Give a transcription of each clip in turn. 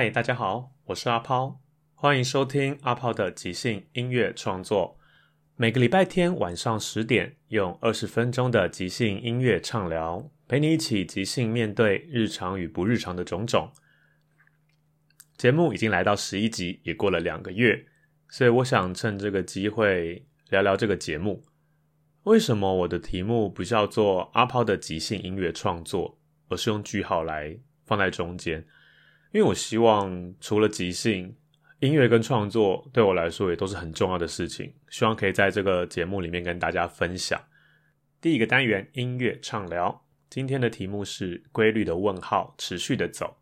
嗨，大家好，我是阿抛，欢迎收听阿抛的即兴音乐创作。每个礼拜天晚上十点，用二十分钟的即兴音乐畅聊，陪你一起即兴面对日常与不日常的种种。节目已经来到十一集，也过了两个月，所以我想趁这个机会聊聊这个节目。为什么我的题目不叫做阿抛的即兴音乐创作，而是用句号来放在中间？因为我希望，除了即兴音乐跟创作，对我来说也都是很重要的事情。希望可以在这个节目里面跟大家分享。第一个单元音乐畅聊，今天的题目是规律的问号，持续的走。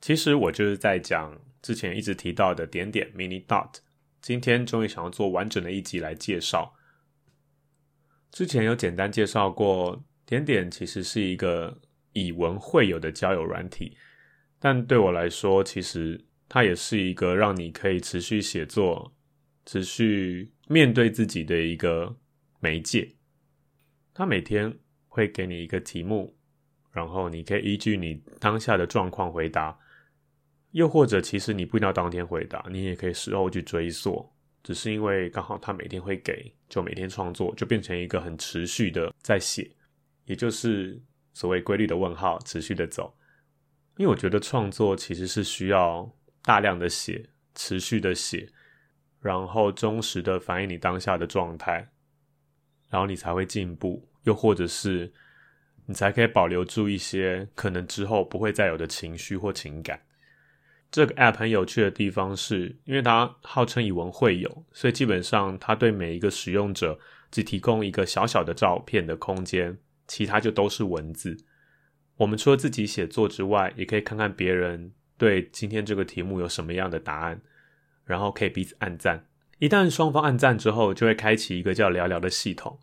其实我就是在讲之前一直提到的点点 mini dot。今天终于想要做完整的一集来介绍。之前有简单介绍过，点点其实是一个以文会友的交友软体。但对我来说，其实它也是一个让你可以持续写作、持续面对自己的一个媒介。它每天会给你一个题目，然后你可以依据你当下的状况回答，又或者其实你不一定要当天回答，你也可以事后去追溯。只是因为刚好他每天会给，就每天创作，就变成一个很持续的在写，也就是所谓规律的问号，持续的走。因为我觉得创作其实是需要大量的写，持续的写，然后忠实的反映你当下的状态，然后你才会进步，又或者是你才可以保留住一些可能之后不会再有的情绪或情感。这个 App 很有趣的地方是，因为它号称以文会友，所以基本上它对每一个使用者只提供一个小小的照片的空间，其他就都是文字。我们除了自己写作之外，也可以看看别人对今天这个题目有什么样的答案，然后可以彼此按赞。一旦双方按赞之后，就会开启一个叫“聊聊”的系统，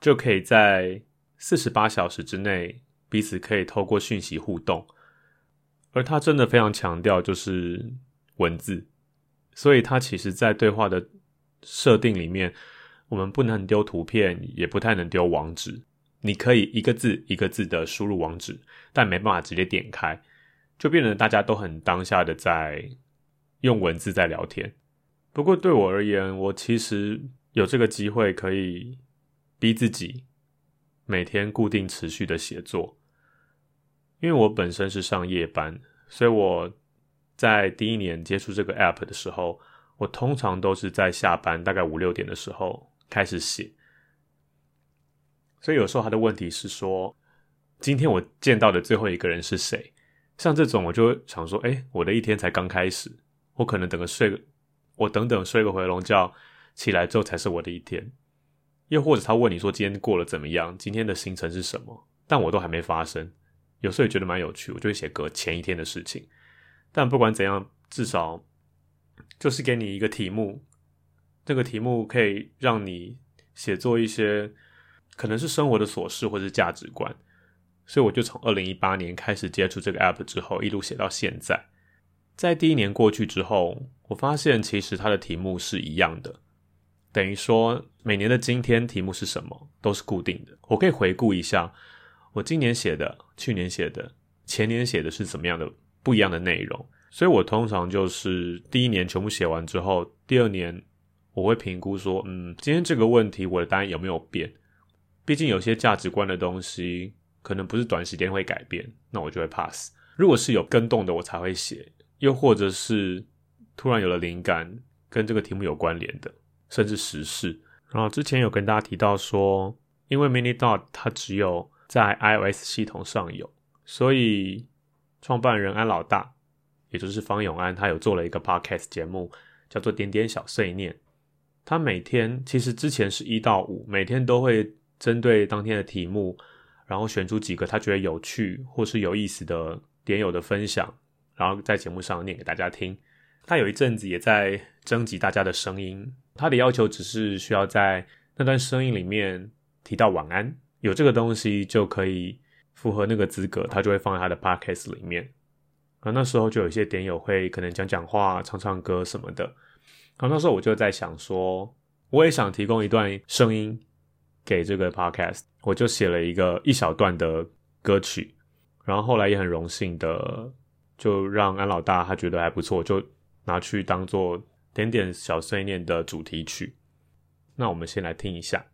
就可以在四十八小时之内彼此可以透过讯息互动。而他真的非常强调就是文字，所以他其实在对话的设定里面，我们不能丢图片，也不太能丢网址。你可以一个字一个字的输入网址，但没办法直接点开，就变得大家都很当下的在用文字在聊天。不过对我而言，我其实有这个机会可以逼自己每天固定持续的写作，因为我本身是上夜班，所以我在第一年接触这个 app 的时候，我通常都是在下班大概五六点的时候开始写。所以有时候他的问题是说，今天我见到的最后一个人是谁？像这种我就想说，哎，我的一天才刚开始，我可能等个睡个，我等等睡个回笼觉，起来之后才是我的一天。又或者他问你说今天过了怎么样？今天的行程是什么？但我都还没发生。有时候也觉得蛮有趣，我就会写个前一天的事情。但不管怎样，至少就是给你一个题目，这个题目可以让你写作一些。可能是生活的琐事，或是价值观，所以我就从二零一八年开始接触这个 app 之后，一路写到现在。在第一年过去之后，我发现其实它的题目是一样的，等于说每年的今天题目是什么都是固定的。我可以回顾一下我今年写的、去年写的、前年写的是怎么样的不一样的内容。所以我通常就是第一年全部写完之后，第二年我会评估说，嗯，今天这个问题我的答案有没有变？毕竟有些价值观的东西可能不是短时间会改变，那我就会 pass。如果是有跟动的，我才会写；又或者是突然有了灵感，跟这个题目有关联的，甚至时事。然后之前有跟大家提到说，因为 Mini Dot 它只有在 iOS 系统上有，所以创办人安老大，也就是方永安，他有做了一个 Podcast 节目，叫做《点点小碎念》。他每天其实之前是一到五，每天都会针对当天的题目，然后选出几个他觉得有趣或是有意思的点友的分享，然后在节目上念给大家听。他有一阵子也在征集大家的声音。他的要求只是需要在那段声音里面提到晚安，有这个东西就可以符合那个资格，他就会放在他的 podcast 里面。啊，那时候就有一些点友会可能讲讲话、唱唱歌什么的。然后那时候我就在想说，我也想提供一段声音给这个 podcast，我就写了一个一小段的歌曲。然后后来也很荣幸的，就让安老大他觉得还不错，就拿去当做。点点小碎念的主题曲，那我们先来听一下。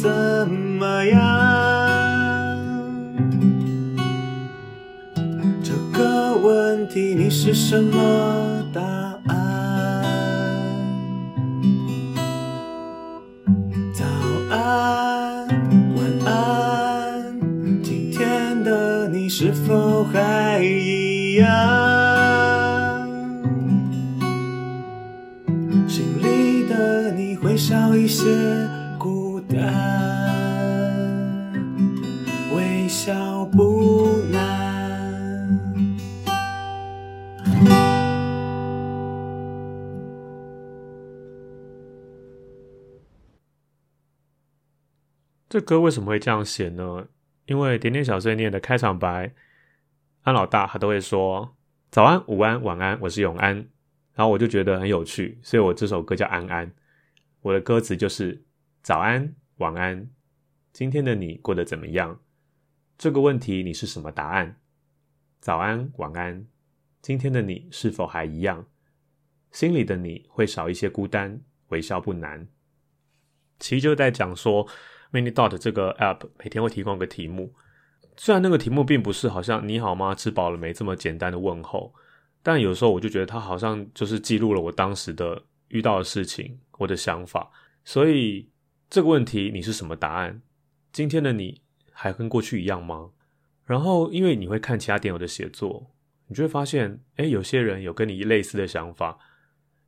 怎么样？这个问题你是什么答案？早安，晚安，今天的你是否还一样？心里的你会少一些这歌为什么会这样写呢？因为点点小碎念的开场白，安老大他都会说早安、午安、晚安，我是永安，然后我就觉得很有趣，所以我这首歌叫安安。我的歌词就是早安、晚安，今天的你过得怎么样？这个问题你是什么答案？早安、晚安，今天的你是否还一样？心里的你会少一些孤单，微笑不难。其实就在讲说。Mini Dot 这个 App 每天会提供一个题目，虽然那个题目并不是好像“你好吗？吃饱了没”这么简单的问候，但有时候我就觉得它好像就是记录了我当时的遇到的事情，我的想法。所以这个问题你是什么答案？今天的你还跟过去一样吗？然后因为你会看其他点友的写作，你就会发现，哎，有些人有跟你类似的想法，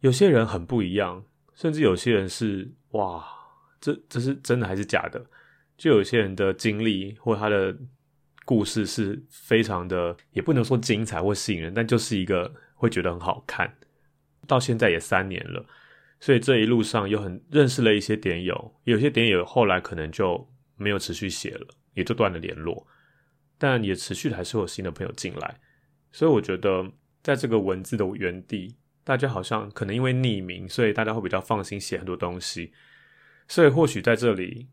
有些人很不一样，甚至有些人是哇。这这是真的还是假的？就有些人的经历或他的故事是非常的，也不能说精彩或吸引人，但就是一个会觉得很好看。到现在也三年了，所以这一路上有很认识了一些点友，有些点友后来可能就没有持续写了，也就断了联络。但也持续还是有新的朋友进来，所以我觉得在这个文字的原地，大家好像可能因为匿名，所以大家会比较放心写很多东西。所以或许在这里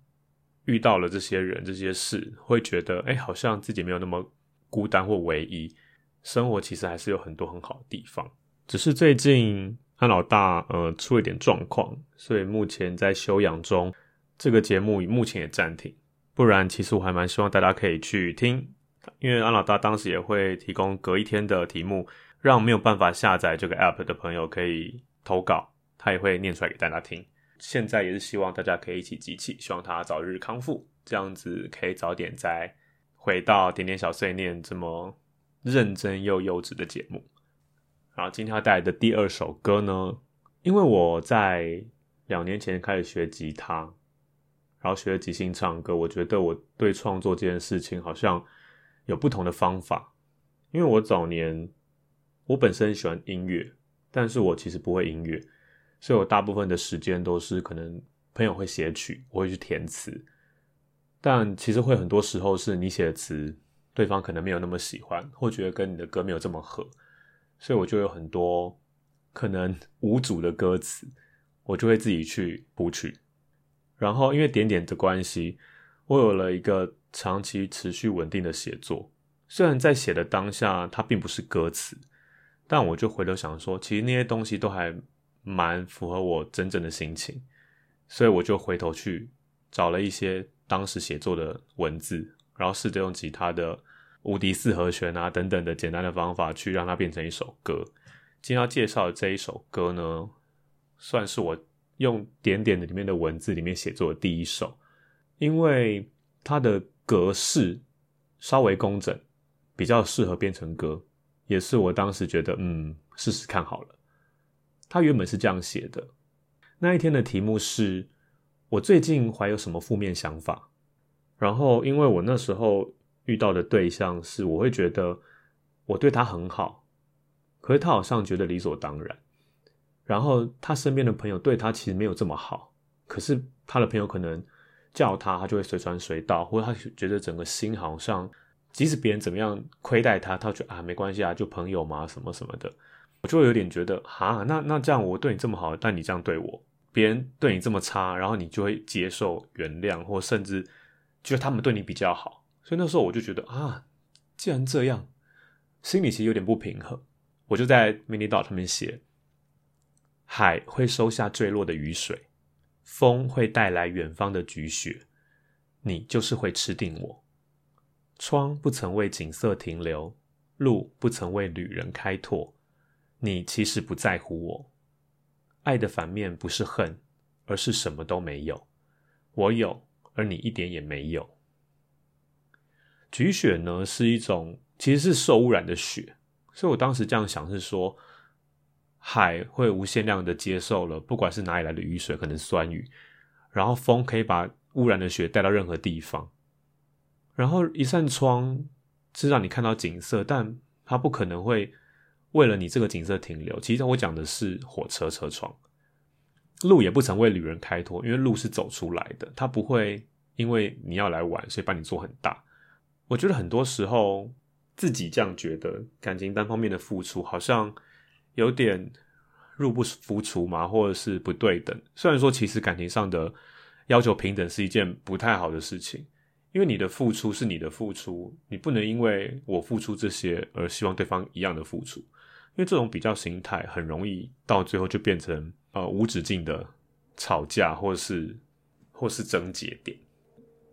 遇到了这些人、这些事，会觉得哎，好像自己没有那么孤单或唯一，生活其实还是有很多很好的地方。只是最近安老大呃出了点状况，所以目前在休养中，这个节目目前也暂停。不然其实我还蛮希望大家可以去听，因为安老大当时也会提供隔一天的题目，让没有办法下载这个 app 的朋友可以投稿，他也会念出来给大家听。现在也是希望大家可以一起集气，希望他早日康复，这样子可以早点再回到点点小碎念这么认真又优质的节目。然后今天要带来的第二首歌呢，因为我在两年前开始学吉他，然后学即兴唱歌，我觉得我对创作这件事情好像有不同的方法。因为我早年我本身喜欢音乐，但是我其实不会音乐。所以我大部分的时间都是可能朋友会写曲，我会去填词，但其实会很多时候是你写的词，对方可能没有那么喜欢，或觉得跟你的歌没有这么合，所以我就有很多可能无主的歌词，我就会自己去谱曲。然后因为点点的关系，我有了一个长期持续稳定的写作。虽然在写的当下，它并不是歌词，但我就回头想说，其实那些东西都还蛮符合我真正的心情，所以我就回头去找了一些当时写作的文字，然后试着用吉他的无敌四和弦啊等等的简单的方法去让它变成一首歌。今天要介绍的这一首歌呢，算是我用点点的里面的文字里面写作的第一首，因为它的格式稍微工整。比较适合编成歌，也是我当时觉得，嗯，试试看好了。他原本是这样写的，那一天的题目是我最近怀有什么负面想法。然后，因为我那时候遇到的对象是，我会觉得我对他很好，可是他好像觉得理所当然。然后他身边的朋友对他其实没有这么好，可是他的朋友可能叫他，他就会随传随到，或者他觉得整个心好像。即使别人怎么样亏待他，他觉得啊没关系啊，就朋友嘛，什么什么的，我就有点觉得哈，那那这样我对你这么好，但你这样对我，别人对你这么差，然后你就会接受、原谅，或甚至觉得他们对你比较好，所以那时候我就觉得啊，既然这样，心里其实有点不平衡，我就在 mini 岛上面写：海会收下坠落的雨水，风会带来远方的菊雪，你就是会吃定我。窗不曾为景色停留，路不曾为旅人开拓。你其实不在乎我。爱的反面不是恨，而是什么都没有。我有，而你一点也没有。菊雪呢，是一种其实是受污染的雪，所以我当时这样想是说，海会无限量的接受了，不管是哪里来的雨水，可能酸雨，然后风可以把污染的雪带到任何地方。然后一扇窗是让你看到景色，但它不可能会为了你这个景色停留。其实我讲的是火车车窗，路也不曾为旅人开拓，因为路是走出来的，它不会因为你要来玩，所以把你做很大。我觉得很多时候自己这样觉得，感情单方面的付出好像有点入不敷出嘛，或者是不对等。虽然说其实感情上的要求平等是一件不太好的事情。因为你的付出是你的付出，你不能因为我付出这些而希望对方一样的付出，因为这种比较心态很容易到最后就变成呃无止境的吵架，或是或是症结点。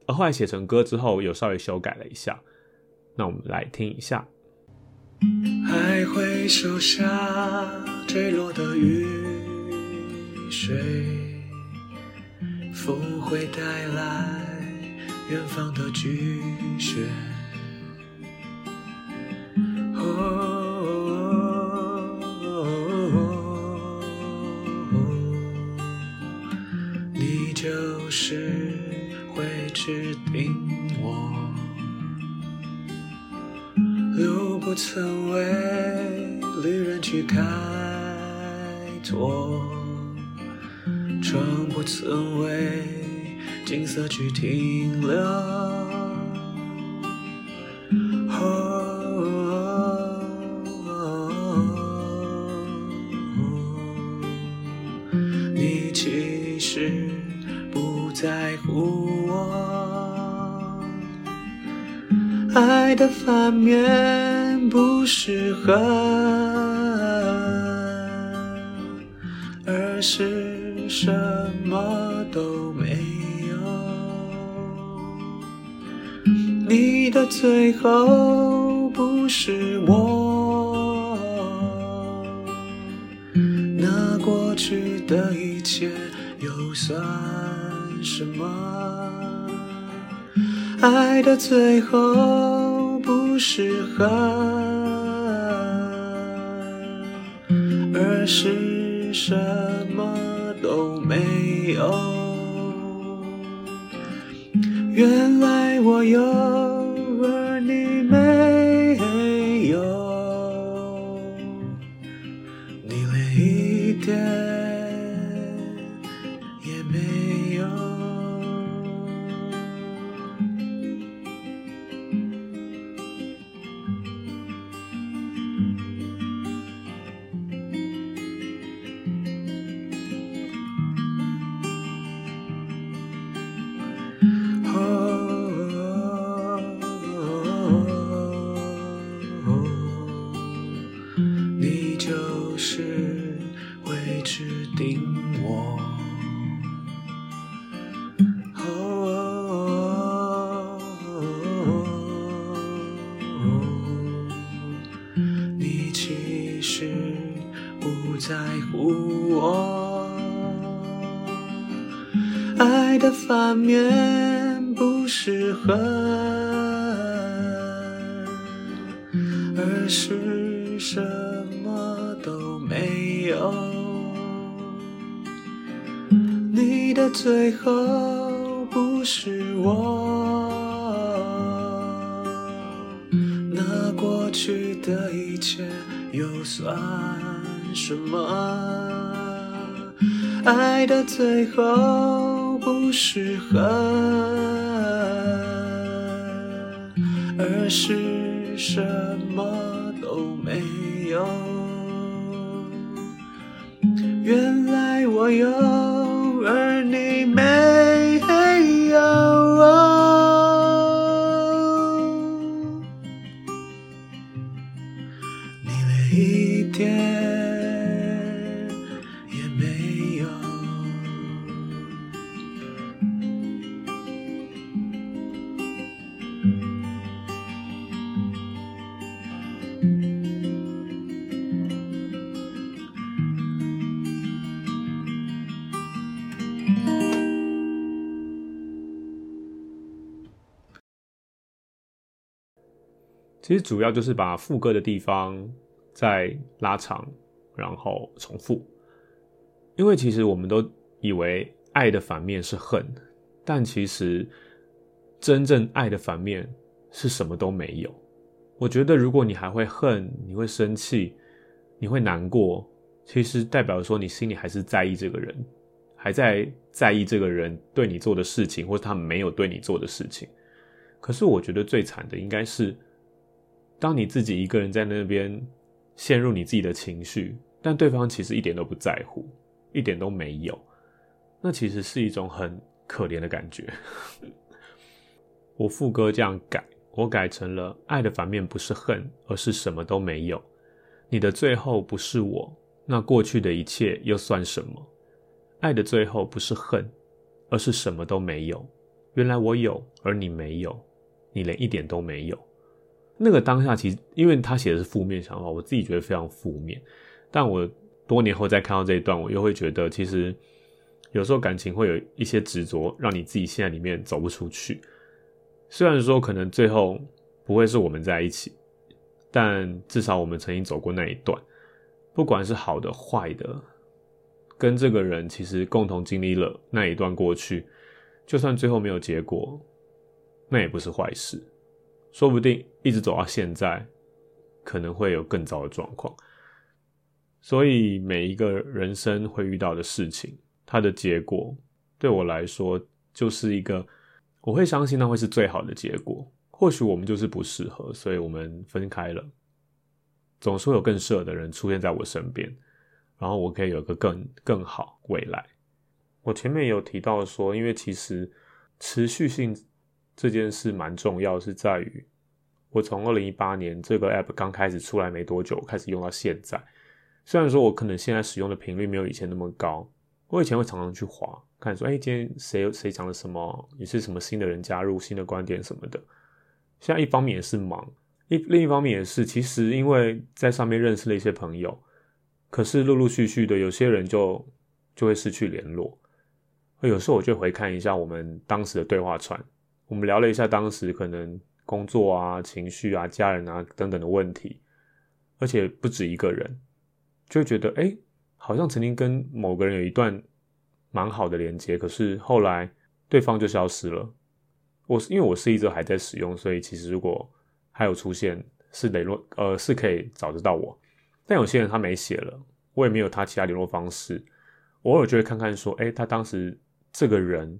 而后来写成歌之后，有稍微修改了一下，那我们来听一下。还会收下坠落的雨水，风会带来。远方的菊雪，你就是会指定我，路不曾为旅人去开拓，窗不曾为。景色去停留，你其实不在乎我。爱的反面不适合，最后不是我，那过去的一切又算什么？爱的最后不是恨，而是什么都没有。原来我有。画面不是恨，而是什么都没有。你的最后不是我，那过去的一切又算什么？爱的最后不是恨，而是什么都没有。原来我有，而你没有。你连一点其实主要就是把副歌的地方再拉长，然后重复。因为其实我们都以为爱的反面是恨，但其实真正爱的反面是什么都没有。我觉得如果你还会恨，你会生气，你会难过，其实代表说你心里还是在意这个人，还在在意这个人对你做的事情，或者他没有对你做的事情。可是我觉得最惨的应该是。当你自己一个人在那边陷入你自己的情绪，但对方其实一点都不在乎，一点都没有，那其实是一种很可怜的感觉。我副歌这样改，我改成了爱的反面不是恨，而是什么都没有。你的最后不是我，那过去的一切又算什么？爱的最后不是恨，而是什么都没有。原来我有，而你没有，你连一点都没有。那个当下，其实因为他写的是负面想法，我自己觉得非常负面。但我多年后再看到这一段，我又会觉得，其实有时候感情会有一些执着，让你自己现在里面走不出去。虽然说可能最后不会是我们在一起，但至少我们曾经走过那一段，不管是好的坏的，跟这个人其实共同经历了那一段过去，就算最后没有结果，那也不是坏事。说不定一直走到现在，可能会有更糟的状况。所以每一个人生会遇到的事情，它的结果对我来说就是一个，我会相信那会是最好的结果。或许我们就是不适合，所以我们分开了。总是会有更适合的人出现在我身边，然后我可以有个更更好未来。我前面有提到说，因为其实持续性。这件事蛮重要，是在于我从二零一八年这个 app 刚开始出来没多久，开始用到现在。虽然说我可能现在使用的频率没有以前那么高，我以前会常常去划，看说，哎，今天谁谁讲了什么，也是什么新的人加入，新的观点什么的。现在一方面也是忙，一另一方面也是，其实因为在上面认识了一些朋友，可是陆陆续续的有些人就就会失去联络。有时候我就回看一下我们当时的对话串。我们聊了一下当时可能工作啊、情绪啊、家人啊等等的问题，而且不止一个人，就会觉得哎，好像曾经跟某个人有一段蛮好的连接，可是后来对方就消失了。我是因为我是一直还在使用，所以其实如果还有出现是联络，呃，是可以找得到我。但有些人他没写了，我也没有他其他联络方式，偶尔就会看看说，哎，他当时这个人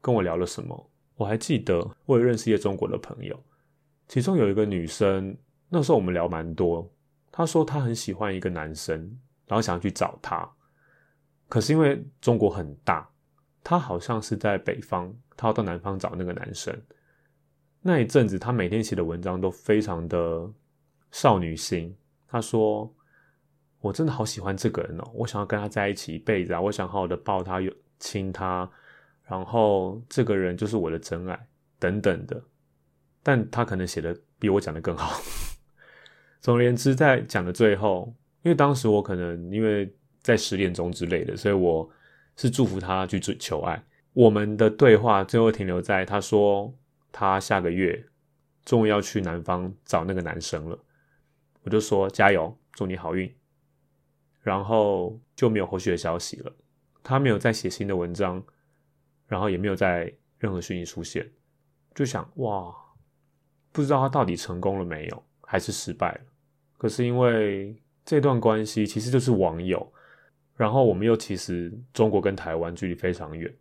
跟我聊了什么。我还记得，我也认识一些中国的朋友，其中有一个女生，那时候我们聊蛮多。她说她很喜欢一个男生，然后想要去找他，可是因为中国很大，她好像是在北方，她要到南方找那个男生。那一阵子，她每天写的文章都非常的少女心。她说：“我真的好喜欢这个人哦，我想要跟他在一起一辈子啊，我想好好的抱他、有亲他，然后这个人就是我的真爱等等的。但他可能写的比我讲的更好。总而言之，在讲的最后，因为当时我可能因为在十点钟之类的，所以我是祝福他去追求爱。我们的对话最后停留在他说他下个月终于要去南方找那个男生了，我就说加油，祝你好运。然后就没有后续的消息了，他没有再写新的文章，然后也没有在任何讯息出现，就想哇，不知道他到底成功了没有，还是失败了。可是因为这段关系其实就是网友，然后我们又其实中国跟台湾距离非常远，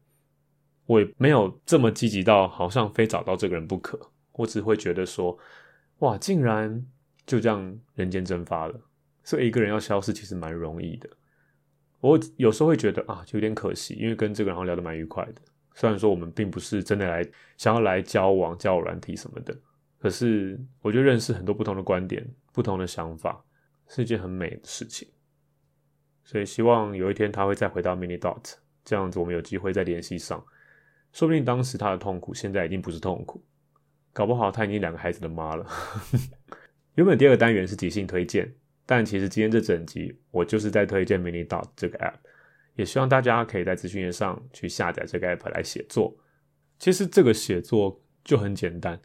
我也没有这么积极到好像非找到这个人不可，我只会觉得说，哇，竟然就这样人间蒸发了。所以一个人要消失其实蛮容易的，我有时候会觉得啊，就有点可惜，因为跟这个人聊得蛮愉快的。虽然说我们并不是真的来想要来交往、交友软体什么的，可是我觉得认识很多不同的观点、不同的想法是一件很美的事情。所以希望有一天他会再回到 Mini Dot，这样子我们有机会再联系上。说不定当时他的痛苦现在已经不是痛苦，搞不好他已经两个孩子的妈了。原本第二个单元是即兴推荐。但其实今天这整集我就是在推荐 Mini Dot 这个 App，也希望大家可以在资讯页上去下载这个 App 来写作。其实这个写作就很简单，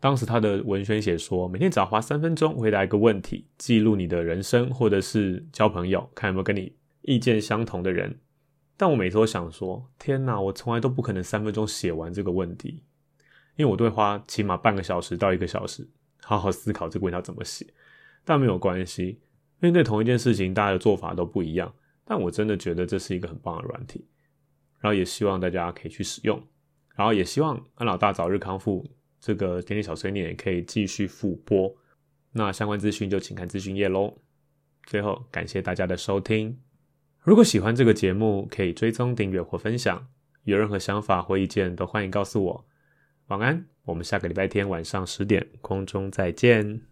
当时他的文宣写说，每天只要花三分钟回答一个问题，记录你的人生，或者是交朋友，看有没有跟你意见相同的人。但我每次都想说，天哪，我从来都不可能三分钟写完这个问题，因为我都会花起码半个小时到一个小时，好好思考这个问题要怎么写。但没有关系，面对同一件事情，大家的做法都不一样。但我真的觉得这是一个很棒的软体，然后也希望大家可以去使用，然后也希望安老大早日康复，这个点点小碎念也可以继续复播。那相关资讯就请看资讯页喽。最后感谢大家的收听，如果喜欢这个节目，可以追踪订阅或分享。有任何想法或意见都欢迎告诉我。晚安，我们下个礼拜天晚上十点空中再见。